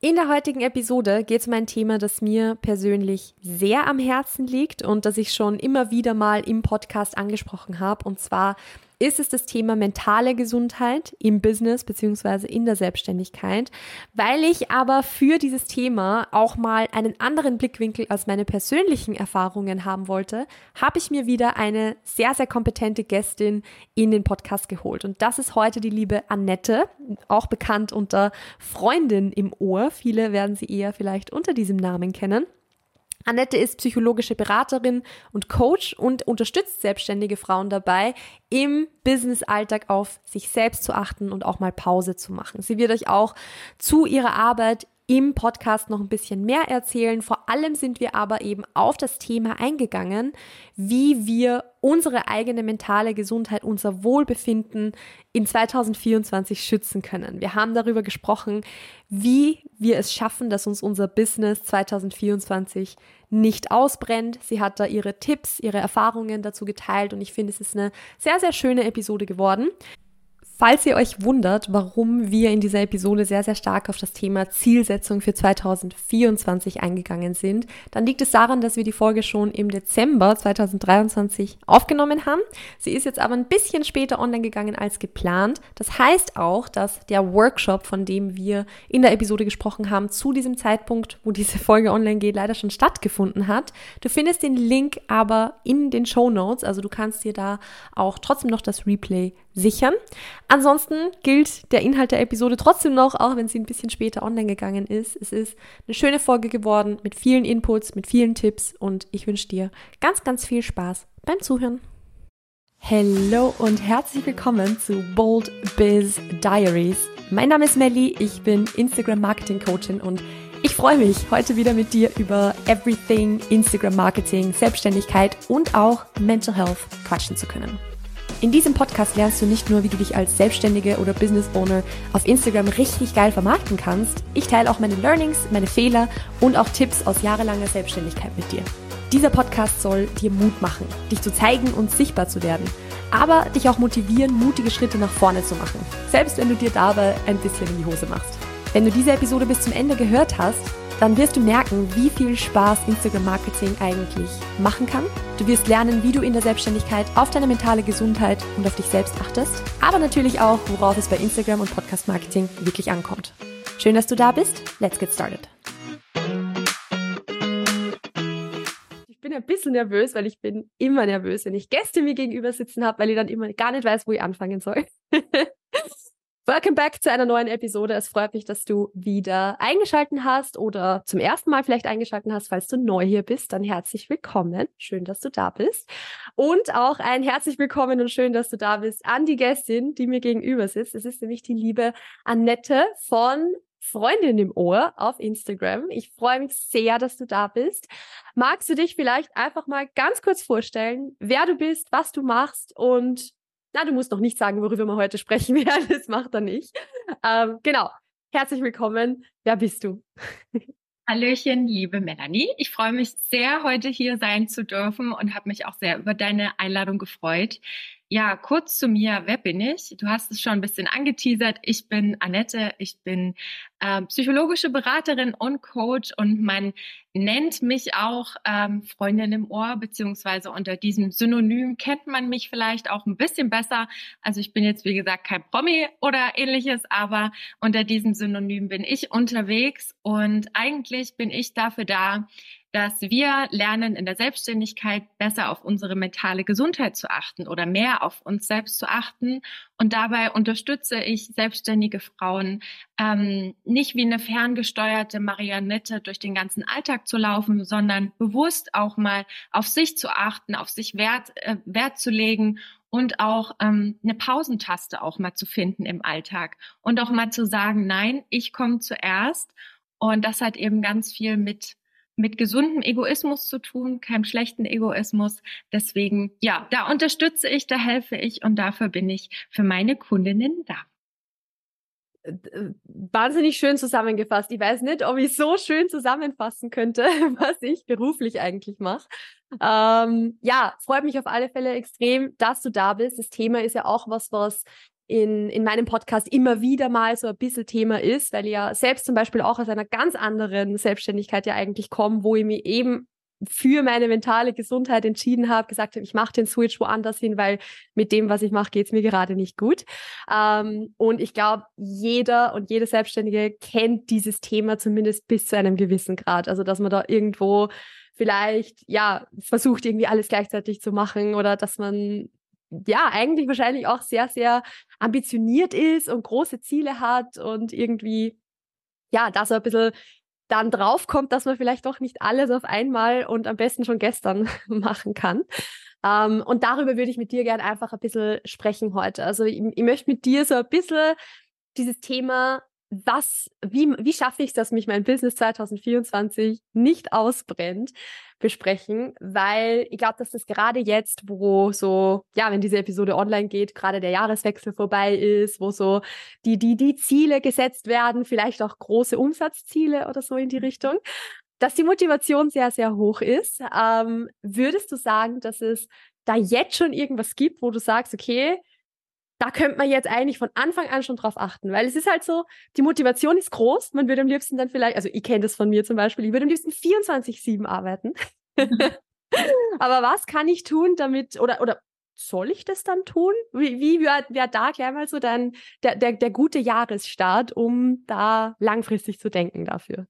In der heutigen Episode geht es um ein Thema, das mir persönlich sehr am Herzen liegt und das ich schon immer wieder mal im Podcast angesprochen habe. Und zwar ist es das Thema mentale Gesundheit im Business beziehungsweise in der Selbstständigkeit. Weil ich aber für dieses Thema auch mal einen anderen Blickwinkel als meine persönlichen Erfahrungen haben wollte, habe ich mir wieder eine sehr, sehr kompetente Gästin in den Podcast geholt. Und das ist heute die liebe Annette, auch bekannt unter Freundin im Ohr. Viele werden sie eher vielleicht unter diesem Namen kennen. Annette ist psychologische Beraterin und Coach und unterstützt selbstständige Frauen dabei, im Business-Alltag auf sich selbst zu achten und auch mal Pause zu machen. Sie wird euch auch zu ihrer Arbeit im Podcast noch ein bisschen mehr erzählen. Vor allem sind wir aber eben auf das Thema eingegangen, wie wir unsere eigene mentale Gesundheit, unser Wohlbefinden in 2024 schützen können. Wir haben darüber gesprochen, wie wir es schaffen, dass uns unser Business 2024 nicht ausbrennt. Sie hat da ihre Tipps, ihre Erfahrungen dazu geteilt und ich finde, es ist eine sehr, sehr schöne Episode geworden. Falls ihr euch wundert, warum wir in dieser Episode sehr, sehr stark auf das Thema Zielsetzung für 2024 eingegangen sind, dann liegt es daran, dass wir die Folge schon im Dezember 2023 aufgenommen haben. Sie ist jetzt aber ein bisschen später online gegangen als geplant. Das heißt auch, dass der Workshop, von dem wir in der Episode gesprochen haben, zu diesem Zeitpunkt, wo diese Folge online geht, leider schon stattgefunden hat. Du findest den Link aber in den Show Notes, also du kannst dir da auch trotzdem noch das Replay sichern. Ansonsten gilt der Inhalt der Episode trotzdem noch, auch wenn sie ein bisschen später online gegangen ist. Es ist eine schöne Folge geworden mit vielen Inputs, mit vielen Tipps und ich wünsche dir ganz, ganz viel Spaß beim Zuhören. Hallo und herzlich willkommen zu Bold Biz Diaries. Mein Name ist Melly, ich bin Instagram Marketing Coachin und ich freue mich, heute wieder mit dir über Everything Instagram Marketing, Selbstständigkeit und auch Mental Health quatschen zu können. In diesem Podcast lernst du nicht nur, wie du dich als Selbstständige oder Business Owner auf Instagram richtig geil vermarkten kannst, ich teile auch meine Learnings, meine Fehler und auch Tipps aus jahrelanger Selbstständigkeit mit dir. Dieser Podcast soll dir Mut machen, dich zu zeigen und sichtbar zu werden, aber dich auch motivieren, mutige Schritte nach vorne zu machen, selbst wenn du dir dabei ein bisschen in die Hose machst. Wenn du diese Episode bis zum Ende gehört hast, dann wirst du merken, wie viel Spaß Instagram Marketing eigentlich machen kann. Du wirst lernen, wie du in der Selbstständigkeit auf deine mentale Gesundheit und auf dich selbst achtest, aber natürlich auch, worauf es bei Instagram und Podcast Marketing wirklich ankommt. Schön, dass du da bist. Let's get started. Ich bin ein bisschen nervös, weil ich bin immer nervös, wenn ich Gäste mir gegenüber sitzen habe, weil ich dann immer gar nicht weiß, wo ich anfangen soll. Welcome back zu einer neuen Episode. Es freut mich, dass du wieder eingeschalten hast oder zum ersten Mal vielleicht eingeschalten hast. Falls du neu hier bist, dann herzlich willkommen. Schön, dass du da bist. Und auch ein herzlich willkommen und schön, dass du da bist an die Gästin, die mir gegenüber sitzt. Es ist nämlich die liebe Annette von Freundin im Ohr auf Instagram. Ich freue mich sehr, dass du da bist. Magst du dich vielleicht einfach mal ganz kurz vorstellen, wer du bist, was du machst und na, du musst noch nicht sagen, worüber wir heute sprechen werden. Das macht er nicht. Ähm, genau. Herzlich willkommen. Wer bist du? Hallöchen, liebe Melanie. Ich freue mich sehr, heute hier sein zu dürfen und habe mich auch sehr über deine Einladung gefreut. Ja, kurz zu mir, wer bin ich? Du hast es schon ein bisschen angeteasert. Ich bin Annette, ich bin äh, psychologische Beraterin und Coach und man nennt mich auch ähm, Freundin im Ohr, beziehungsweise unter diesem Synonym kennt man mich vielleicht auch ein bisschen besser. Also ich bin jetzt, wie gesagt, kein Promi oder ähnliches, aber unter diesem Synonym bin ich unterwegs und eigentlich bin ich dafür da, dass wir lernen, in der Selbstständigkeit besser auf unsere mentale Gesundheit zu achten oder mehr auf uns selbst zu achten. Und dabei unterstütze ich selbstständige Frauen, ähm, nicht wie eine ferngesteuerte Marionette durch den ganzen Alltag zu laufen, sondern bewusst auch mal auf sich zu achten, auf sich Wert, äh, Wert zu legen und auch ähm, eine Pausentaste auch mal zu finden im Alltag und auch mal zu sagen, nein, ich komme zuerst. Und das hat eben ganz viel mit mit gesundem Egoismus zu tun, keinem schlechten Egoismus. Deswegen, ja, da unterstütze ich, da helfe ich und dafür bin ich für meine Kundinnen da. Äh, wahnsinnig schön zusammengefasst. Ich weiß nicht, ob ich so schön zusammenfassen könnte, was ich beruflich eigentlich mache. Ähm, ja, freut mich auf alle Fälle extrem, dass du da bist. Das Thema ist ja auch was, was in, in meinem Podcast immer wieder mal so ein bisschen Thema ist, weil ich ja selbst zum Beispiel auch aus einer ganz anderen Selbstständigkeit ja eigentlich komme, wo ich mich eben für meine mentale Gesundheit entschieden habe, gesagt habe, ich mache den Switch woanders hin, weil mit dem, was ich mache, geht's mir gerade nicht gut. Ähm, und ich glaube, jeder und jede Selbstständige kennt dieses Thema zumindest bis zu einem gewissen Grad. Also, dass man da irgendwo vielleicht, ja, versucht irgendwie alles gleichzeitig zu machen oder dass man ja, eigentlich wahrscheinlich auch sehr, sehr ambitioniert ist und große Ziele hat und irgendwie, ja, da so ein bisschen dann draufkommt, dass man vielleicht doch nicht alles auf einmal und am besten schon gestern machen kann. Ähm, und darüber würde ich mit dir gerne einfach ein bisschen sprechen heute. Also ich, ich möchte mit dir so ein bisschen dieses Thema was, wie, wie schaffe ich es, dass mich mein Business 2024 nicht ausbrennt, besprechen, weil ich glaube, dass das gerade jetzt, wo so, ja, wenn diese Episode online geht, gerade der Jahreswechsel vorbei ist, wo so die, die, die Ziele gesetzt werden, vielleicht auch große Umsatzziele oder so in die mhm. Richtung, dass die Motivation sehr, sehr hoch ist. Ähm, würdest du sagen, dass es da jetzt schon irgendwas gibt, wo du sagst, okay, da könnte man jetzt eigentlich von Anfang an schon drauf achten, weil es ist halt so, die Motivation ist groß. Man würde am liebsten dann vielleicht, also ich kenne das von mir zum Beispiel, ich würde am liebsten 24-7 arbeiten. Aber was kann ich tun, damit, oder, oder soll ich das dann tun? Wie, wie wäre wär da gleich mal so dann der, der, der gute Jahresstart, um da langfristig zu denken dafür?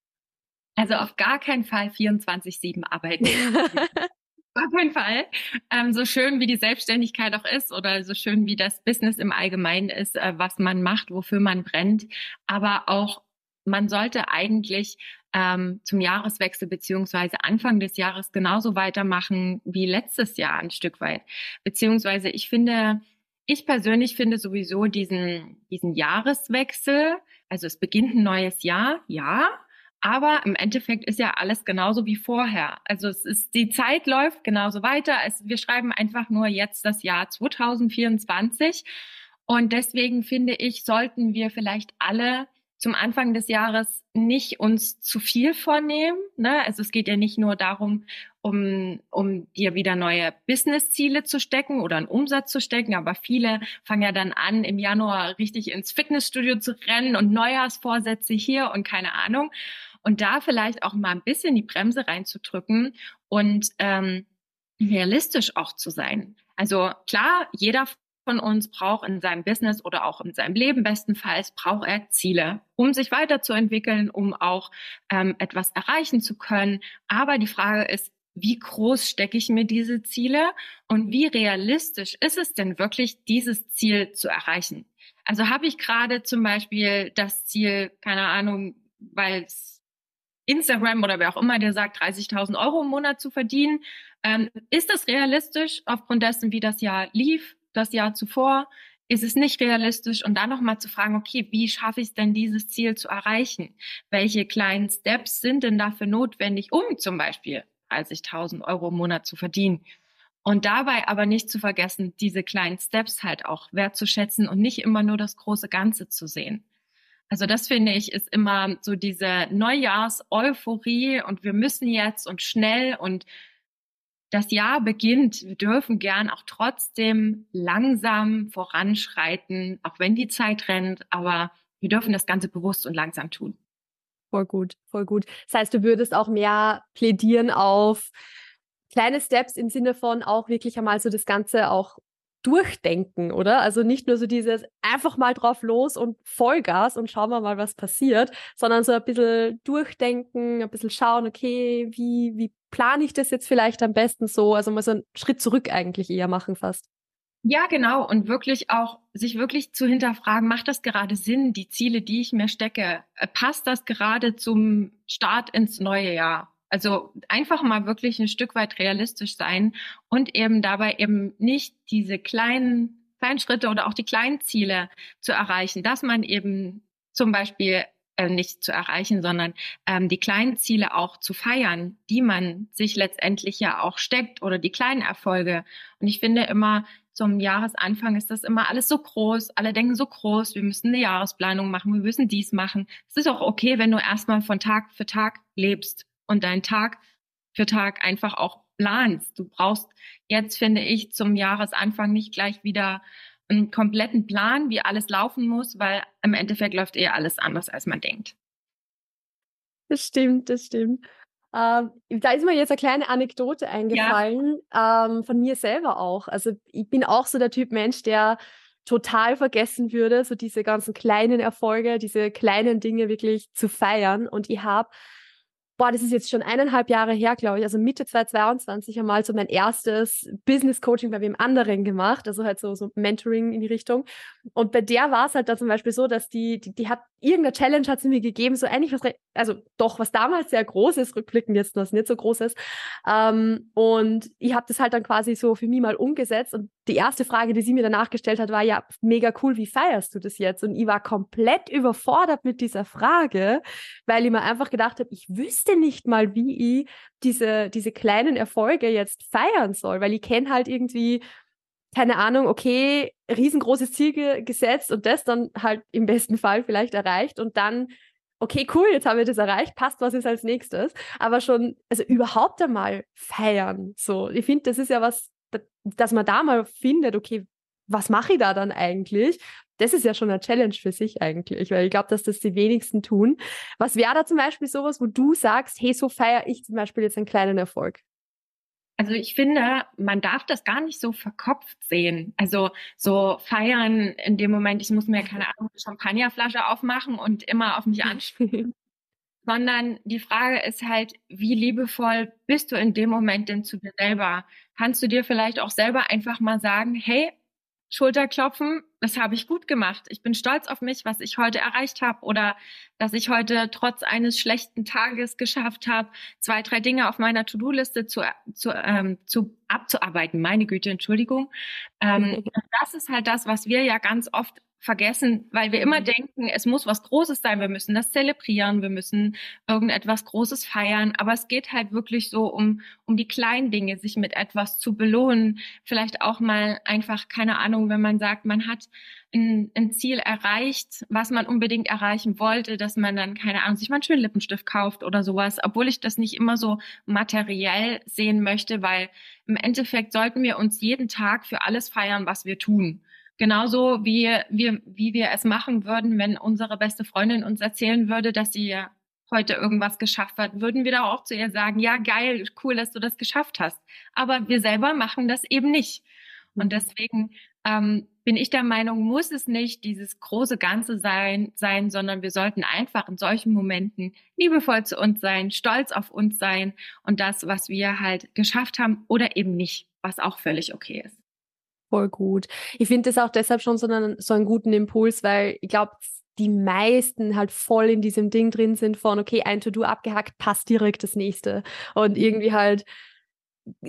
Also auf gar keinen Fall 24-7 arbeiten. Auf jeden Fall. Ähm, so schön wie die Selbstständigkeit auch ist oder so schön wie das Business im Allgemeinen ist, äh, was man macht, wofür man brennt. Aber auch man sollte eigentlich ähm, zum Jahreswechsel beziehungsweise Anfang des Jahres genauso weitermachen wie letztes Jahr ein Stück weit. Beziehungsweise ich finde, ich persönlich finde sowieso diesen, diesen Jahreswechsel, also es beginnt ein neues Jahr, ja, aber im Endeffekt ist ja alles genauso wie vorher. Also es ist, die Zeit läuft genauso weiter. Es, wir schreiben einfach nur jetzt das Jahr 2024. Und deswegen finde ich, sollten wir vielleicht alle zum Anfang des Jahres nicht uns zu viel vornehmen. Ne? Also es geht ja nicht nur darum, um, um dir wieder neue Business-Ziele zu stecken oder einen Umsatz zu stecken, aber viele fangen ja dann an, im Januar richtig ins Fitnessstudio zu rennen und Neujahrsvorsätze hier und keine Ahnung. Und da vielleicht auch mal ein bisschen die Bremse reinzudrücken und ähm, realistisch auch zu sein. Also klar, jeder von uns braucht in seinem Business oder auch in seinem Leben bestenfalls braucht er Ziele, um sich weiterzuentwickeln, um auch ähm, etwas erreichen zu können. Aber die Frage ist, wie groß stecke ich mir diese Ziele und wie realistisch ist es denn wirklich, dieses Ziel zu erreichen? Also habe ich gerade zum Beispiel das Ziel, keine Ahnung, weil es Instagram oder wer auch immer, der sagt, 30.000 Euro im Monat zu verdienen. Ähm, ist das realistisch aufgrund dessen, wie das Jahr lief, das Jahr zuvor? Ist es nicht realistisch? Und dann nochmal zu fragen, okay, wie schaffe ich es denn, dieses Ziel zu erreichen? Welche kleinen Steps sind denn dafür notwendig, um zum Beispiel 30.000 Euro im Monat zu verdienen? Und dabei aber nicht zu vergessen, diese kleinen Steps halt auch wertzuschätzen und nicht immer nur das große Ganze zu sehen. Also das finde ich ist immer so diese Neujahrs-Euphorie und wir müssen jetzt und schnell und das Jahr beginnt. Wir dürfen gern auch trotzdem langsam voranschreiten, auch wenn die Zeit rennt, aber wir dürfen das Ganze bewusst und langsam tun. Voll gut, voll gut. Das heißt, du würdest auch mehr plädieren auf kleine Steps im Sinne von auch wirklich einmal so das Ganze auch durchdenken, oder? Also nicht nur so dieses einfach mal drauf los und Vollgas und schauen wir mal, was passiert, sondern so ein bisschen durchdenken, ein bisschen schauen, okay, wie, wie plane ich das jetzt vielleicht am besten so? Also mal so einen Schritt zurück eigentlich eher machen fast. Ja, genau. Und wirklich auch, sich wirklich zu hinterfragen, macht das gerade Sinn, die Ziele, die ich mir stecke? Äh, passt das gerade zum Start ins neue Jahr? Also einfach mal wirklich ein Stück weit realistisch sein und eben dabei eben nicht diese kleinen, kleinen Schritte oder auch die kleinen Ziele zu erreichen, dass man eben zum Beispiel äh, nicht zu erreichen, sondern ähm, die kleinen Ziele auch zu feiern, die man sich letztendlich ja auch steckt oder die kleinen Erfolge. Und ich finde immer, zum Jahresanfang ist das immer alles so groß. Alle denken so groß, wir müssen eine Jahresplanung machen, wir müssen dies machen. Es ist auch okay, wenn du erstmal von Tag für Tag lebst und deinen Tag für Tag einfach auch planst. Du brauchst jetzt, finde ich, zum Jahresanfang nicht gleich wieder einen kompletten Plan, wie alles laufen muss, weil im Endeffekt läuft eher alles anders, als man denkt. Das stimmt, das stimmt. Ähm, da ist mir jetzt eine kleine Anekdote eingefallen, ja. ähm, von mir selber auch. Also ich bin auch so der Typ Mensch, der total vergessen würde, so diese ganzen kleinen Erfolge, diese kleinen Dinge wirklich zu feiern. Und ich habe boah, das ist jetzt schon eineinhalb Jahre her, glaube ich, also Mitte 2022 einmal so mein erstes Business Coaching bei wem anderen gemacht, also halt so, so Mentoring in die Richtung. Und bei der war es halt da zum Beispiel so, dass die, die, die hat, irgendeine Challenge hat sie mir gegeben, so eigentlich was, also doch, was damals sehr groß ist, rückblickend jetzt was nicht so groß ist. Ähm, und ich habe das halt dann quasi so für mich mal umgesetzt und die erste Frage, die sie mir danach gestellt hat, war ja mega cool, wie feierst du das jetzt? Und ich war komplett überfordert mit dieser Frage, weil ich mir einfach gedacht habe, ich wüsste nicht mal, wie ich diese, diese kleinen Erfolge jetzt feiern soll, weil ich kenne halt irgendwie, keine Ahnung, okay, riesengroßes Ziel ge gesetzt und das dann halt im besten Fall vielleicht erreicht und dann okay, cool, jetzt haben wir das erreicht, passt, was ist als nächstes? Aber schon, also überhaupt einmal feiern. So, ich finde, das ist ja was, dass man da mal findet, okay, was mache ich da dann eigentlich? Das ist ja schon eine Challenge für sich eigentlich, weil ich glaube, dass das die wenigsten tun. Was wäre da zum Beispiel sowas, wo du sagst, hey, so feiere ich zum Beispiel jetzt einen kleinen Erfolg? Also ich finde, man darf das gar nicht so verkopft sehen. Also so feiern in dem Moment, ich muss mir keine Ahnung, Champagnerflasche aufmachen und immer auf mich anspielen. Sondern die Frage ist halt, wie liebevoll bist du in dem Moment denn zu dir selber? Kannst du dir vielleicht auch selber einfach mal sagen, hey, Schulterklopfen, das habe ich gut gemacht. Ich bin stolz auf mich, was ich heute erreicht habe oder dass ich heute trotz eines schlechten Tages geschafft habe, zwei, drei Dinge auf meiner To-Do-Liste zu, zu, ähm, zu abzuarbeiten. Meine Güte, Entschuldigung. Ähm, das ist halt das, was wir ja ganz oft vergessen, weil wir immer mhm. denken, es muss was Großes sein, wir müssen das zelebrieren, wir müssen irgendetwas Großes feiern, aber es geht halt wirklich so um, um die kleinen Dinge, sich mit etwas zu belohnen, vielleicht auch mal einfach, keine Ahnung, wenn man sagt, man hat ein, ein Ziel erreicht, was man unbedingt erreichen wollte, dass man dann, keine Ahnung, sich mal einen schönen Lippenstift kauft oder sowas, obwohl ich das nicht immer so materiell sehen möchte, weil im Endeffekt sollten wir uns jeden Tag für alles feiern, was wir tun. Genauso wie wir, wie wir es machen würden, wenn unsere beste Freundin uns erzählen würde, dass sie heute irgendwas geschafft hat, würden wir da auch zu ihr sagen, ja, geil, cool, dass du das geschafft hast. Aber wir selber machen das eben nicht. Und deswegen ähm, bin ich der Meinung, muss es nicht dieses große Ganze sein, sein, sondern wir sollten einfach in solchen Momenten liebevoll zu uns sein, stolz auf uns sein und das, was wir halt geschafft haben oder eben nicht, was auch völlig okay ist. Voll gut. Ich finde das auch deshalb schon so einen, so einen guten Impuls, weil ich glaube, die meisten halt voll in diesem Ding drin sind von, okay, ein To-Do abgehackt, passt direkt das nächste. Und mhm. irgendwie halt,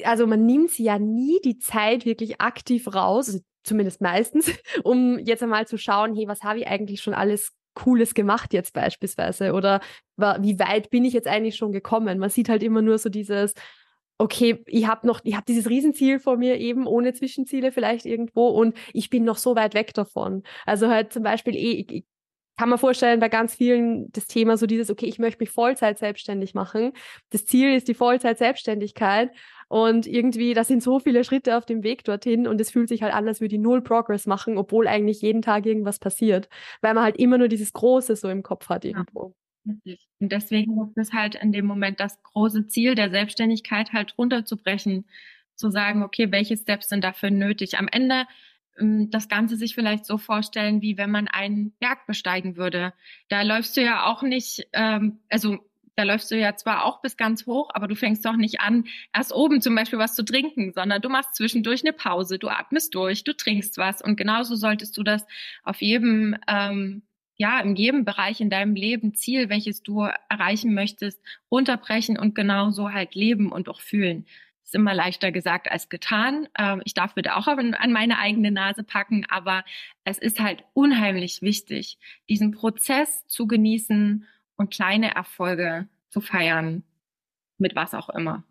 also man nimmt sie ja nie die Zeit wirklich aktiv raus, also zumindest meistens, um jetzt einmal zu schauen, hey, was habe ich eigentlich schon alles Cooles gemacht jetzt beispielsweise? Oder wie weit bin ich jetzt eigentlich schon gekommen? Man sieht halt immer nur so dieses, okay, ich habe noch, ich habe dieses Riesenziel vor mir eben, ohne Zwischenziele vielleicht irgendwo und ich bin noch so weit weg davon. Also halt zum Beispiel, eh, ich, ich kann mir vorstellen, bei ganz vielen das Thema so dieses, okay, ich möchte mich Vollzeit selbstständig machen. Das Ziel ist die Vollzeit Selbstständigkeit und irgendwie, da sind so viele Schritte auf dem Weg dorthin und es fühlt sich halt an, als würde ich null Progress machen, obwohl eigentlich jeden Tag irgendwas passiert, weil man halt immer nur dieses Große so im Kopf hat irgendwo. Ja. Und deswegen ist es halt in dem Moment das große Ziel der Selbstständigkeit halt runterzubrechen, zu sagen, okay, welche Steps sind dafür nötig? Am Ende ähm, das Ganze sich vielleicht so vorstellen, wie wenn man einen Berg besteigen würde. Da läufst du ja auch nicht, ähm, also da läufst du ja zwar auch bis ganz hoch, aber du fängst doch nicht an, erst oben zum Beispiel was zu trinken, sondern du machst zwischendurch eine Pause, du atmest durch, du trinkst was. Und genauso solltest du das auf jedem ähm, ja, in jedem Bereich in deinem Leben Ziel, welches du erreichen möchtest, runterbrechen und genauso halt leben und auch fühlen. ist immer leichter gesagt als getan. Ähm, ich darf bitte auch an meine eigene Nase packen, aber es ist halt unheimlich wichtig, diesen Prozess zu genießen und kleine Erfolge zu feiern, mit was auch immer.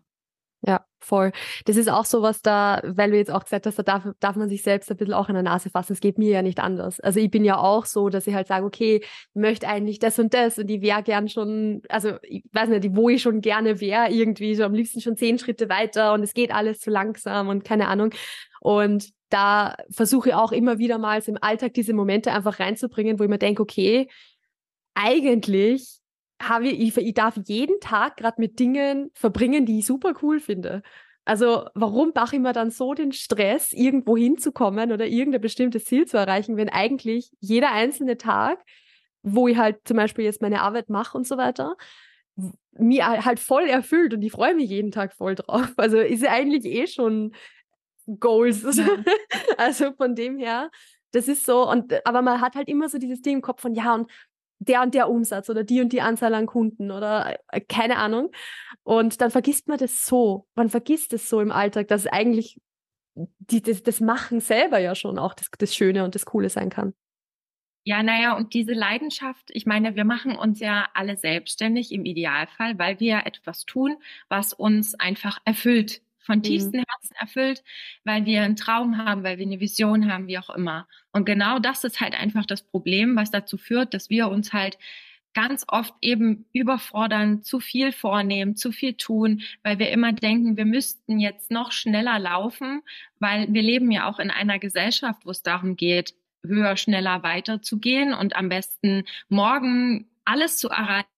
Ja, voll. Das ist auch so was da, weil du jetzt auch gesagt hast, da darf, darf man sich selbst ein bisschen auch in der Nase fassen. Es geht mir ja nicht anders. Also ich bin ja auch so, dass ich halt sage, okay, ich möchte eigentlich das und das und ich wäre gern schon, also ich weiß nicht, wo ich schon gerne wäre, irgendwie so am liebsten schon zehn Schritte weiter und es geht alles zu langsam und keine Ahnung. Und da versuche ich auch immer wieder mal im Alltag diese Momente einfach reinzubringen, wo ich mir denke, okay, eigentlich habe ich, ich, darf jeden Tag gerade mit Dingen verbringen, die ich super cool finde. Also warum mache ich mir dann so den Stress, irgendwo hinzukommen oder irgendein bestimmtes Ziel zu erreichen, wenn eigentlich jeder einzelne Tag, wo ich halt zum Beispiel jetzt meine Arbeit mache und so weiter, mir halt voll erfüllt und ich freue mich jeden Tag voll drauf. Also ist ja eigentlich eh schon Goals. Ja. also von dem her, das ist so, und aber man hat halt immer so dieses Ding im Kopf von, ja, und der und der Umsatz oder die und die Anzahl an Kunden oder äh, keine Ahnung. Und dann vergisst man das so. Man vergisst es so im Alltag, dass eigentlich die, das, das Machen selber ja schon auch das, das Schöne und das Coole sein kann. Ja, naja, und diese Leidenschaft, ich meine, wir machen uns ja alle selbstständig im Idealfall, weil wir etwas tun, was uns einfach erfüllt, von mhm. tiefstem Herzen erfüllt, weil wir einen Traum haben, weil wir eine Vision haben, wie auch immer. Und genau das ist halt einfach das Problem, was dazu führt, dass wir uns halt ganz oft eben überfordern, zu viel vornehmen, zu viel tun, weil wir immer denken, wir müssten jetzt noch schneller laufen, weil wir leben ja auch in einer Gesellschaft, wo es darum geht, höher, schneller weiterzugehen und am besten morgen alles zu erreichen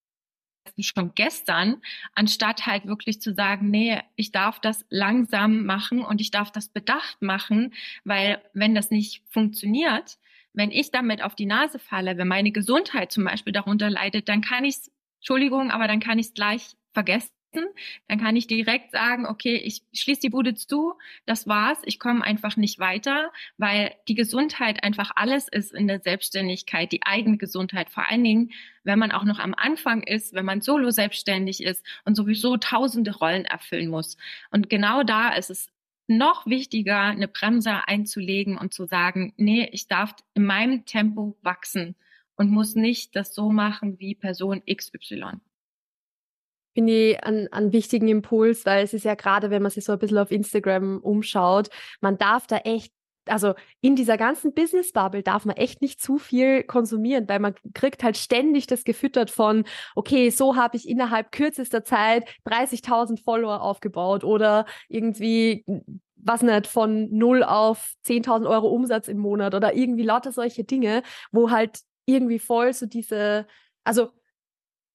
schon gestern, anstatt halt wirklich zu sagen, nee, ich darf das langsam machen und ich darf das bedacht machen, weil wenn das nicht funktioniert, wenn ich damit auf die Nase falle, wenn meine Gesundheit zum Beispiel darunter leidet, dann kann ich Entschuldigung, aber dann kann ich es gleich vergessen dann kann ich direkt sagen, okay, ich schließe die Bude zu, das war's, ich komme einfach nicht weiter, weil die Gesundheit einfach alles ist in der Selbstständigkeit, die eigene Gesundheit, vor allen Dingen, wenn man auch noch am Anfang ist, wenn man solo selbstständig ist und sowieso tausende Rollen erfüllen muss. Und genau da ist es noch wichtiger, eine Bremse einzulegen und zu sagen, nee, ich darf in meinem Tempo wachsen und muss nicht das so machen wie Person XY finde ich einen, einen wichtigen Impuls, weil es ist ja gerade, wenn man sich so ein bisschen auf Instagram umschaut, man darf da echt also in dieser ganzen Business-Bubble darf man echt nicht zu viel konsumieren, weil man kriegt halt ständig das gefüttert von, okay, so habe ich innerhalb kürzester Zeit 30.000 Follower aufgebaut oder irgendwie, was nicht, von null auf 10.000 Euro Umsatz im Monat oder irgendwie lauter solche Dinge, wo halt irgendwie voll so diese, also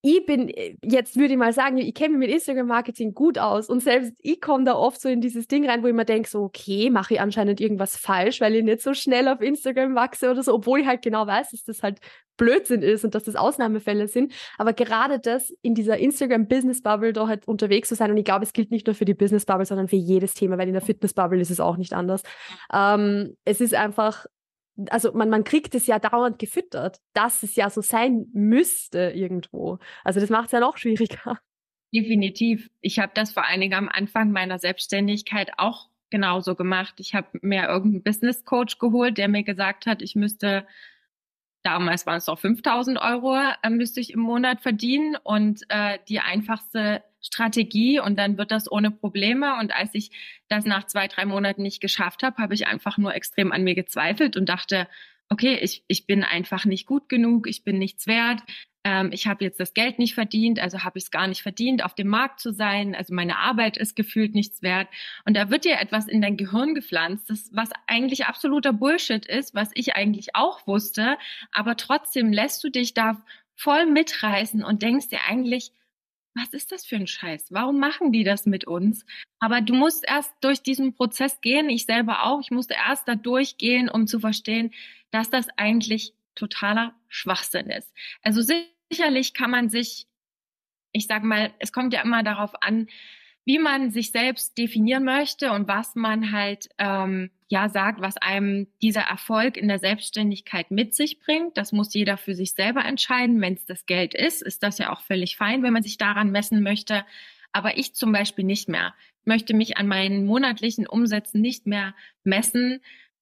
ich bin, äh, jetzt würde ich mal sagen, ich kenne mich mit Instagram-Marketing gut aus und selbst ich komme da oft so in dieses Ding rein, wo ich mir denke, so, okay, mache ich anscheinend irgendwas falsch, weil ich nicht so schnell auf Instagram wachse oder so, obwohl ich halt genau weiß, dass das halt Blödsinn ist und dass das Ausnahmefälle sind. Aber gerade das in dieser Instagram-Business-Bubble da halt unterwegs zu sein und ich glaube, es gilt nicht nur für die Business-Bubble, sondern für jedes Thema, weil in der Fitness-Bubble ist es auch nicht anders. Ähm, es ist einfach also man, man kriegt es ja dauernd gefüttert, dass es ja so sein müsste irgendwo. Also das macht es ja noch schwieriger. Definitiv. Ich habe das vor allen Dingen am Anfang meiner Selbstständigkeit auch genauso gemacht. Ich habe mir irgendeinen Business Coach geholt, der mir gesagt hat, ich müsste damals waren es doch 5000 Euro, äh, müsste ich im Monat verdienen und äh, die einfachste Strategie und dann wird das ohne Probleme. Und als ich das nach zwei, drei Monaten nicht geschafft habe, habe ich einfach nur extrem an mir gezweifelt und dachte, okay, ich, ich bin einfach nicht gut genug, ich bin nichts wert, ähm, ich habe jetzt das Geld nicht verdient, also habe ich es gar nicht verdient, auf dem Markt zu sein, also meine Arbeit ist gefühlt nichts wert. Und da wird dir etwas in dein Gehirn gepflanzt, das, was eigentlich absoluter Bullshit ist, was ich eigentlich auch wusste, aber trotzdem lässt du dich da voll mitreißen und denkst dir eigentlich, was ist das für ein Scheiß? Warum machen die das mit uns? Aber du musst erst durch diesen Prozess gehen, ich selber auch. Ich musste erst da durchgehen, um zu verstehen, dass das eigentlich totaler Schwachsinn ist. Also sicherlich kann man sich, ich sag mal, es kommt ja immer darauf an, wie man sich selbst definieren möchte und was man halt ähm, ja sagt, was einem dieser Erfolg in der Selbstständigkeit mit sich bringt. Das muss jeder für sich selber entscheiden. Wenn es das Geld ist, ist das ja auch völlig fein, wenn man sich daran messen möchte. Aber ich zum Beispiel nicht mehr. Ich möchte mich an meinen monatlichen Umsätzen nicht mehr messen.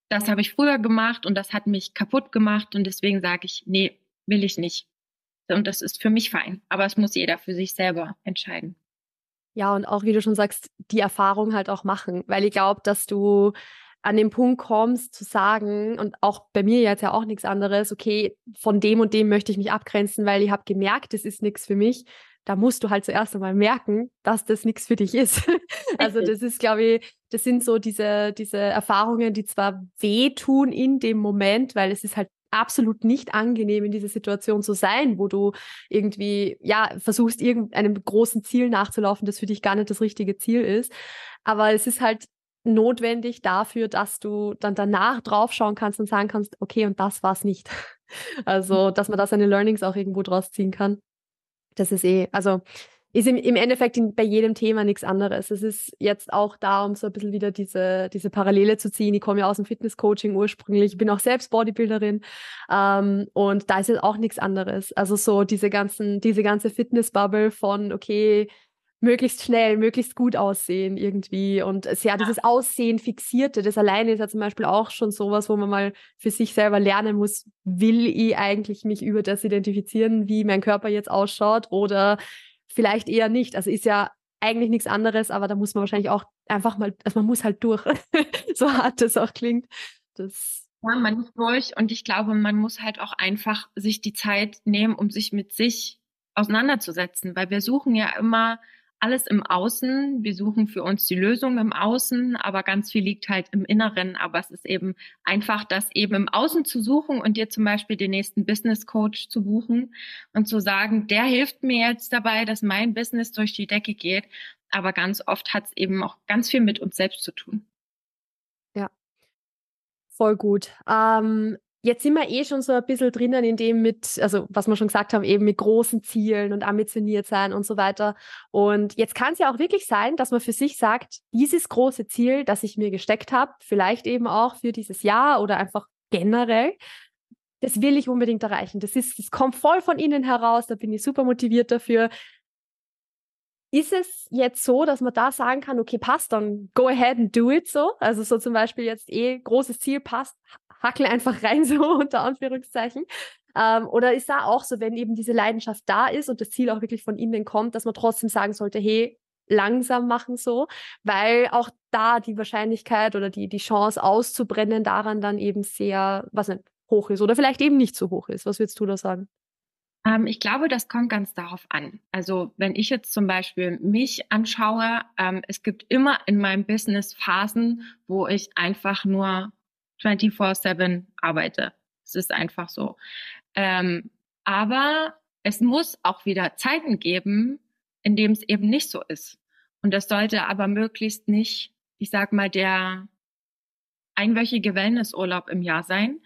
Das habe ich früher gemacht und das hat mich kaputt gemacht und deswegen sage ich, nee, will ich nicht. Und das ist für mich fein. Aber es muss jeder für sich selber entscheiden. Ja, und auch, wie du schon sagst, die Erfahrung halt auch machen, weil ich glaube, dass du an den Punkt kommst zu sagen, und auch bei mir jetzt ja auch nichts anderes, okay, von dem und dem möchte ich mich abgrenzen, weil ich habe gemerkt, das ist nichts für mich, da musst du halt zuerst einmal merken, dass das nichts für dich ist. also das ist, glaube ich, das sind so diese, diese Erfahrungen, die zwar wehtun in dem Moment, weil es ist halt absolut nicht angenehm, in dieser Situation zu sein, wo du irgendwie, ja, versuchst, irgendeinem großen Ziel nachzulaufen, das für dich gar nicht das richtige Ziel ist. Aber es ist halt notwendig dafür, dass du dann danach draufschauen kannst und sagen kannst, okay, und das war's nicht. Also, dass man da seine Learnings auch irgendwo draus ziehen kann. Das ist eh, also ist im, im Endeffekt in, bei jedem Thema nichts anderes. Es ist jetzt auch da, um so ein bisschen wieder diese, diese Parallele zu ziehen. Ich komme ja aus dem Fitnesscoaching ursprünglich. Ich bin auch selbst Bodybuilderin. Ähm, und da ist es auch nichts anderes. Also so diese ganzen, diese ganze Fitnessbubble von, okay, möglichst schnell, möglichst gut aussehen irgendwie. Und es ja, dieses Aussehen fixierte, das alleine ist ja zum Beispiel auch schon sowas, wo man mal für sich selber lernen muss, will ich eigentlich mich über das identifizieren, wie mein Körper jetzt ausschaut oder vielleicht eher nicht. Also ist ja eigentlich nichts anderes, aber da muss man wahrscheinlich auch einfach mal, also man muss halt durch, so hart das auch klingt. Das ja, man muss durch und ich glaube, man muss halt auch einfach sich die Zeit nehmen, um sich mit sich auseinanderzusetzen, weil wir suchen ja immer alles im Außen. Wir suchen für uns die Lösung im Außen, aber ganz viel liegt halt im Inneren. Aber es ist eben einfach, das eben im Außen zu suchen und dir zum Beispiel den nächsten Business Coach zu buchen und zu sagen, der hilft mir jetzt dabei, dass mein Business durch die Decke geht. Aber ganz oft hat es eben auch ganz viel mit uns selbst zu tun. Ja, voll gut. Ähm, Jetzt sind wir eh schon so ein bisschen drinnen in dem mit, also was wir schon gesagt haben, eben mit großen Zielen und ambitioniert sein und so weiter. Und jetzt kann es ja auch wirklich sein, dass man für sich sagt, dieses große Ziel, das ich mir gesteckt habe, vielleicht eben auch für dieses Jahr oder einfach generell, das will ich unbedingt erreichen. Das ist, das kommt voll von innen heraus, da bin ich super motiviert dafür. Ist es jetzt so, dass man da sagen kann, okay, passt, dann go ahead and do it so? Also so zum Beispiel jetzt eh großes Ziel passt, hackel einfach rein, so unter Anführungszeichen. Ähm, oder ist da auch so, wenn eben diese Leidenschaft da ist und das Ziel auch wirklich von innen kommt, dass man trotzdem sagen sollte, hey, langsam machen so, weil auch da die Wahrscheinlichkeit oder die, die Chance auszubrennen daran dann eben sehr, was nicht, hoch ist oder vielleicht eben nicht so hoch ist. Was würdest du da sagen? Ähm, ich glaube, das kommt ganz darauf an. Also wenn ich jetzt zum Beispiel mich anschaue, ähm, es gibt immer in meinem Business Phasen, wo ich einfach nur 24-7 arbeite. Es ist einfach so. Ähm, aber es muss auch wieder Zeiten geben, in dem es eben nicht so ist. Und das sollte aber möglichst nicht, ich sag mal, der einwöchige Wellnessurlaub im Jahr sein,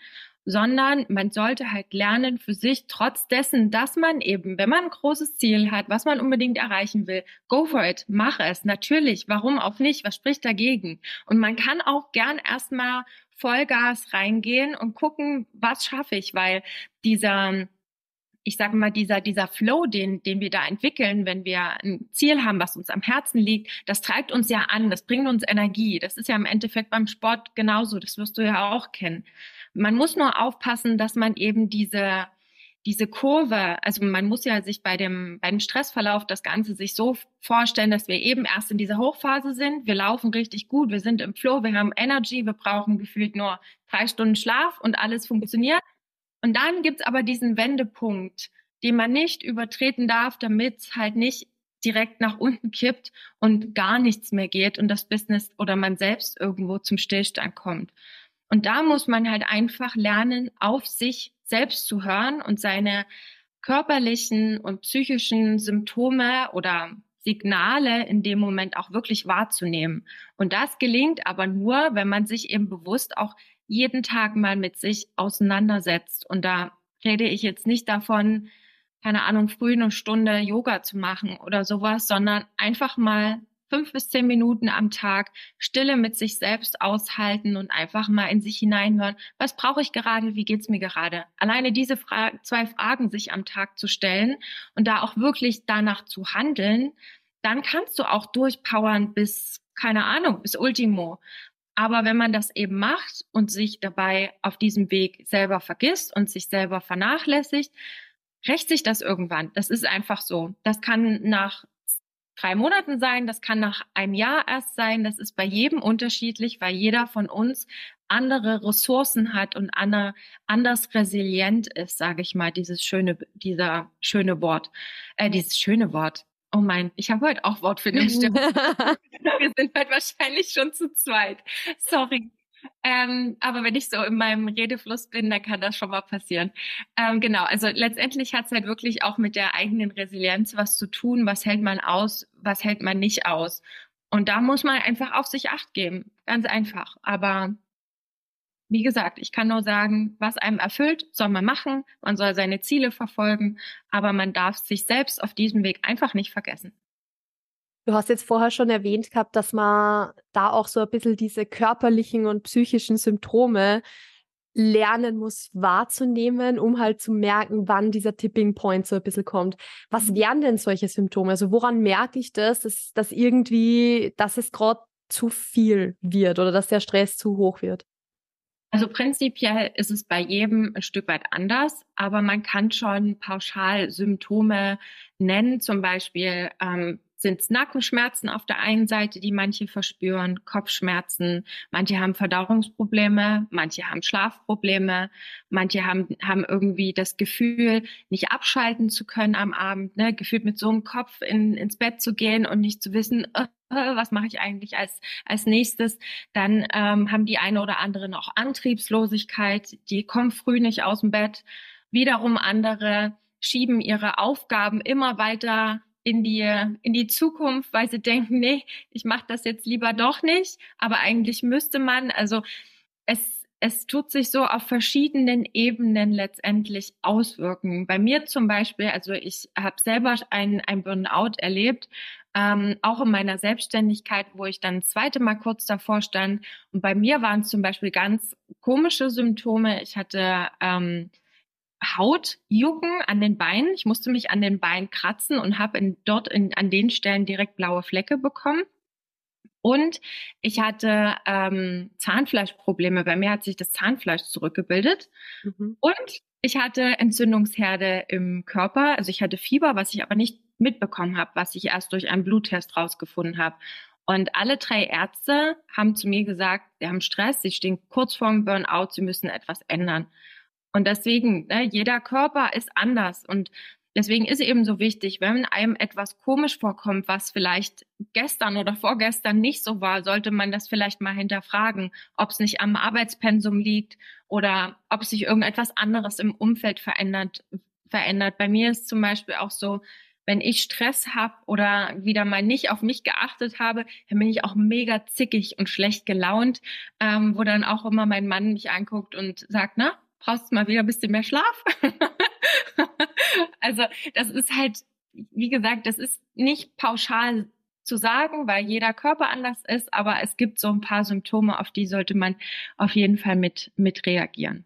sondern man sollte halt lernen für sich, trotz dessen, dass man eben, wenn man ein großes Ziel hat, was man unbedingt erreichen will, go for it, mach es. Natürlich, warum auch nicht? Was spricht dagegen? Und man kann auch gern erstmal Vollgas reingehen und gucken, was schaffe ich, weil dieser ich sage mal, dieser, dieser Flow, den, den wir da entwickeln, wenn wir ein Ziel haben, was uns am Herzen liegt, das treibt uns ja an, das bringt uns Energie. Das ist ja im Endeffekt beim Sport genauso, das wirst du ja auch kennen. Man muss nur aufpassen, dass man eben diese, diese Kurve, also man muss ja sich bei dem, bei dem Stressverlauf das Ganze sich so vorstellen, dass wir eben erst in dieser Hochphase sind. Wir laufen richtig gut, wir sind im Flow, wir haben Energy, wir brauchen gefühlt nur drei Stunden Schlaf und alles funktioniert. Und dann gibt's aber diesen Wendepunkt, den man nicht übertreten darf, damit halt nicht direkt nach unten kippt und gar nichts mehr geht und das Business oder man selbst irgendwo zum Stillstand kommt. Und da muss man halt einfach lernen, auf sich selbst zu hören und seine körperlichen und psychischen Symptome oder Signale in dem Moment auch wirklich wahrzunehmen. Und das gelingt aber nur, wenn man sich eben bewusst auch jeden Tag mal mit sich auseinandersetzt. Und da rede ich jetzt nicht davon, keine Ahnung, früh eine Stunde Yoga zu machen oder sowas, sondern einfach mal fünf bis zehn Minuten am Tag Stille mit sich selbst aushalten und einfach mal in sich hineinhören. Was brauche ich gerade? Wie geht's mir gerade? Alleine diese Fra zwei Fragen sich am Tag zu stellen und da auch wirklich danach zu handeln, dann kannst du auch durchpowern bis, keine Ahnung, bis Ultimo. Aber wenn man das eben macht und sich dabei auf diesem Weg selber vergisst und sich selber vernachlässigt, rächt sich das irgendwann. Das ist einfach so. Das kann nach drei Monaten sein, das kann nach einem Jahr erst sein, das ist bei jedem unterschiedlich, weil jeder von uns andere Ressourcen hat und andere, anders resilient ist, sage ich mal, dieses schöne, dieser schöne Wort, äh, dieses schöne Wort. Oh mein, ich habe heute auch Wortfindungsstörung. Wir sind heute wahrscheinlich schon zu zweit. Sorry. Ähm, aber wenn ich so in meinem Redefluss bin, dann kann das schon mal passieren. Ähm, genau, also letztendlich hat es halt wirklich auch mit der eigenen Resilienz was zu tun. Was hält man aus, was hält man nicht aus? Und da muss man einfach auf sich acht geben. Ganz einfach. Aber wie gesagt, ich kann nur sagen, was einem erfüllt, soll man machen. Man soll seine Ziele verfolgen. Aber man darf sich selbst auf diesem Weg einfach nicht vergessen. Du hast jetzt vorher schon erwähnt gehabt, dass man da auch so ein bisschen diese körperlichen und psychischen Symptome lernen muss wahrzunehmen, um halt zu merken, wann dieser Tipping Point so ein bisschen kommt. Was mhm. wären denn solche Symptome? Also woran merke ich das, dass, dass irgendwie, dass es gerade zu viel wird oder dass der Stress zu hoch wird? Also prinzipiell ist es bei jedem ein Stück weit anders, aber man kann schon pauschal Symptome nennen, zum Beispiel ähm, sind es Nackenschmerzen auf der einen Seite, die manche verspüren, Kopfschmerzen, manche haben Verdauungsprobleme, manche haben Schlafprobleme, manche haben, haben irgendwie das Gefühl, nicht abschalten zu können am Abend, ne? gefühlt mit so einem Kopf in, ins Bett zu gehen und nicht zu wissen, was mache ich eigentlich als, als nächstes. Dann ähm, haben die eine oder andere noch Antriebslosigkeit, die kommen früh nicht aus dem Bett. Wiederum andere schieben ihre Aufgaben immer weiter in die, in die Zukunft, weil sie denken, nee, ich mache das jetzt lieber doch nicht, aber eigentlich müsste man. Also es, es tut sich so auf verschiedenen Ebenen letztendlich auswirken. Bei mir zum Beispiel, also ich habe selber ein, ein Burnout erlebt, ähm, auch in meiner Selbstständigkeit, wo ich dann das zweite Mal kurz davor stand. Und bei mir waren es zum Beispiel ganz komische Symptome. Ich hatte ähm, Hautjucken an den Beinen. Ich musste mich an den Beinen kratzen und habe dort in, an den Stellen direkt blaue Flecke bekommen. Und ich hatte ähm, Zahnfleischprobleme. Bei mir hat sich das Zahnfleisch zurückgebildet. Mhm. Und ich hatte Entzündungsherde im Körper. Also ich hatte Fieber, was ich aber nicht mitbekommen habe, was ich erst durch einen Bluttest rausgefunden habe. Und alle drei Ärzte haben zu mir gesagt, sie haben Stress, sie stehen kurz vor dem Burnout, sie müssen etwas ändern. Und deswegen, ne, jeder Körper ist anders. Und deswegen ist eben so wichtig, wenn einem etwas komisch vorkommt, was vielleicht gestern oder vorgestern nicht so war, sollte man das vielleicht mal hinterfragen, ob es nicht am Arbeitspensum liegt oder ob sich irgendetwas anderes im Umfeld verändert. verändert. Bei mir ist zum Beispiel auch so, wenn ich Stress habe oder wieder mal nicht auf mich geachtet habe, dann bin ich auch mega zickig und schlecht gelaunt, ähm, wo dann auch immer mein Mann mich anguckt und sagt, na, brauchst du mal wieder ein bisschen mehr Schlaf. also das ist halt, wie gesagt, das ist nicht pauschal zu sagen, weil jeder Körper anders ist, aber es gibt so ein paar Symptome, auf die sollte man auf jeden Fall mit, mit reagieren.